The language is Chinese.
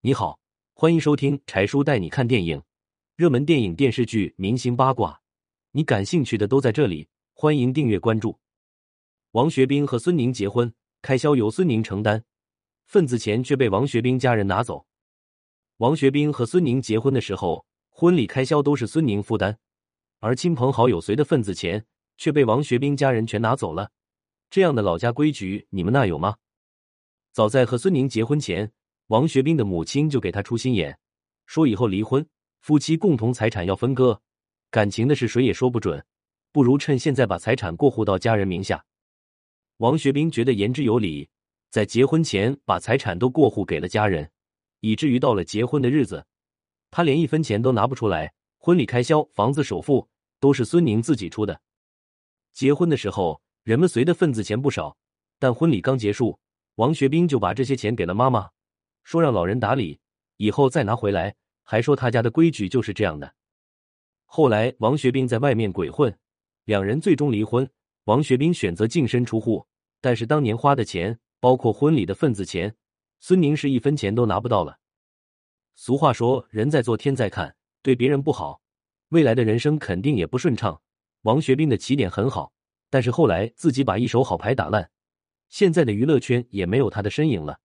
你好，欢迎收听柴叔带你看电影，热门电影、电视剧、明星八卦，你感兴趣的都在这里。欢迎订阅关注。王学兵和孙宁结婚，开销由孙宁承担，份子钱却被王学兵家人拿走。王学兵和孙宁结婚的时候，婚礼开销都是孙宁负担，而亲朋好友随的份子钱却被王学兵家人全拿走了。这样的老家规矩，你们那有吗？早在和孙宁结婚前。王学兵的母亲就给他出心眼，说以后离婚，夫妻共同财产要分割，感情的事谁也说不准，不如趁现在把财产过户到家人名下。王学兵觉得言之有理，在结婚前把财产都过户给了家人，以至于到了结婚的日子，他连一分钱都拿不出来，婚礼开销、房子首付都是孙宁自己出的。结婚的时候，人们随的份子钱不少，但婚礼刚结束，王学兵就把这些钱给了妈妈。说让老人打理，以后再拿回来，还说他家的规矩就是这样的。后来王学兵在外面鬼混，两人最终离婚。王学兵选择净身出户，但是当年花的钱，包括婚礼的份子钱，孙宁是一分钱都拿不到了。俗话说，人在做天在看，对别人不好，未来的人生肯定也不顺畅。王学兵的起点很好，但是后来自己把一手好牌打烂，现在的娱乐圈也没有他的身影了。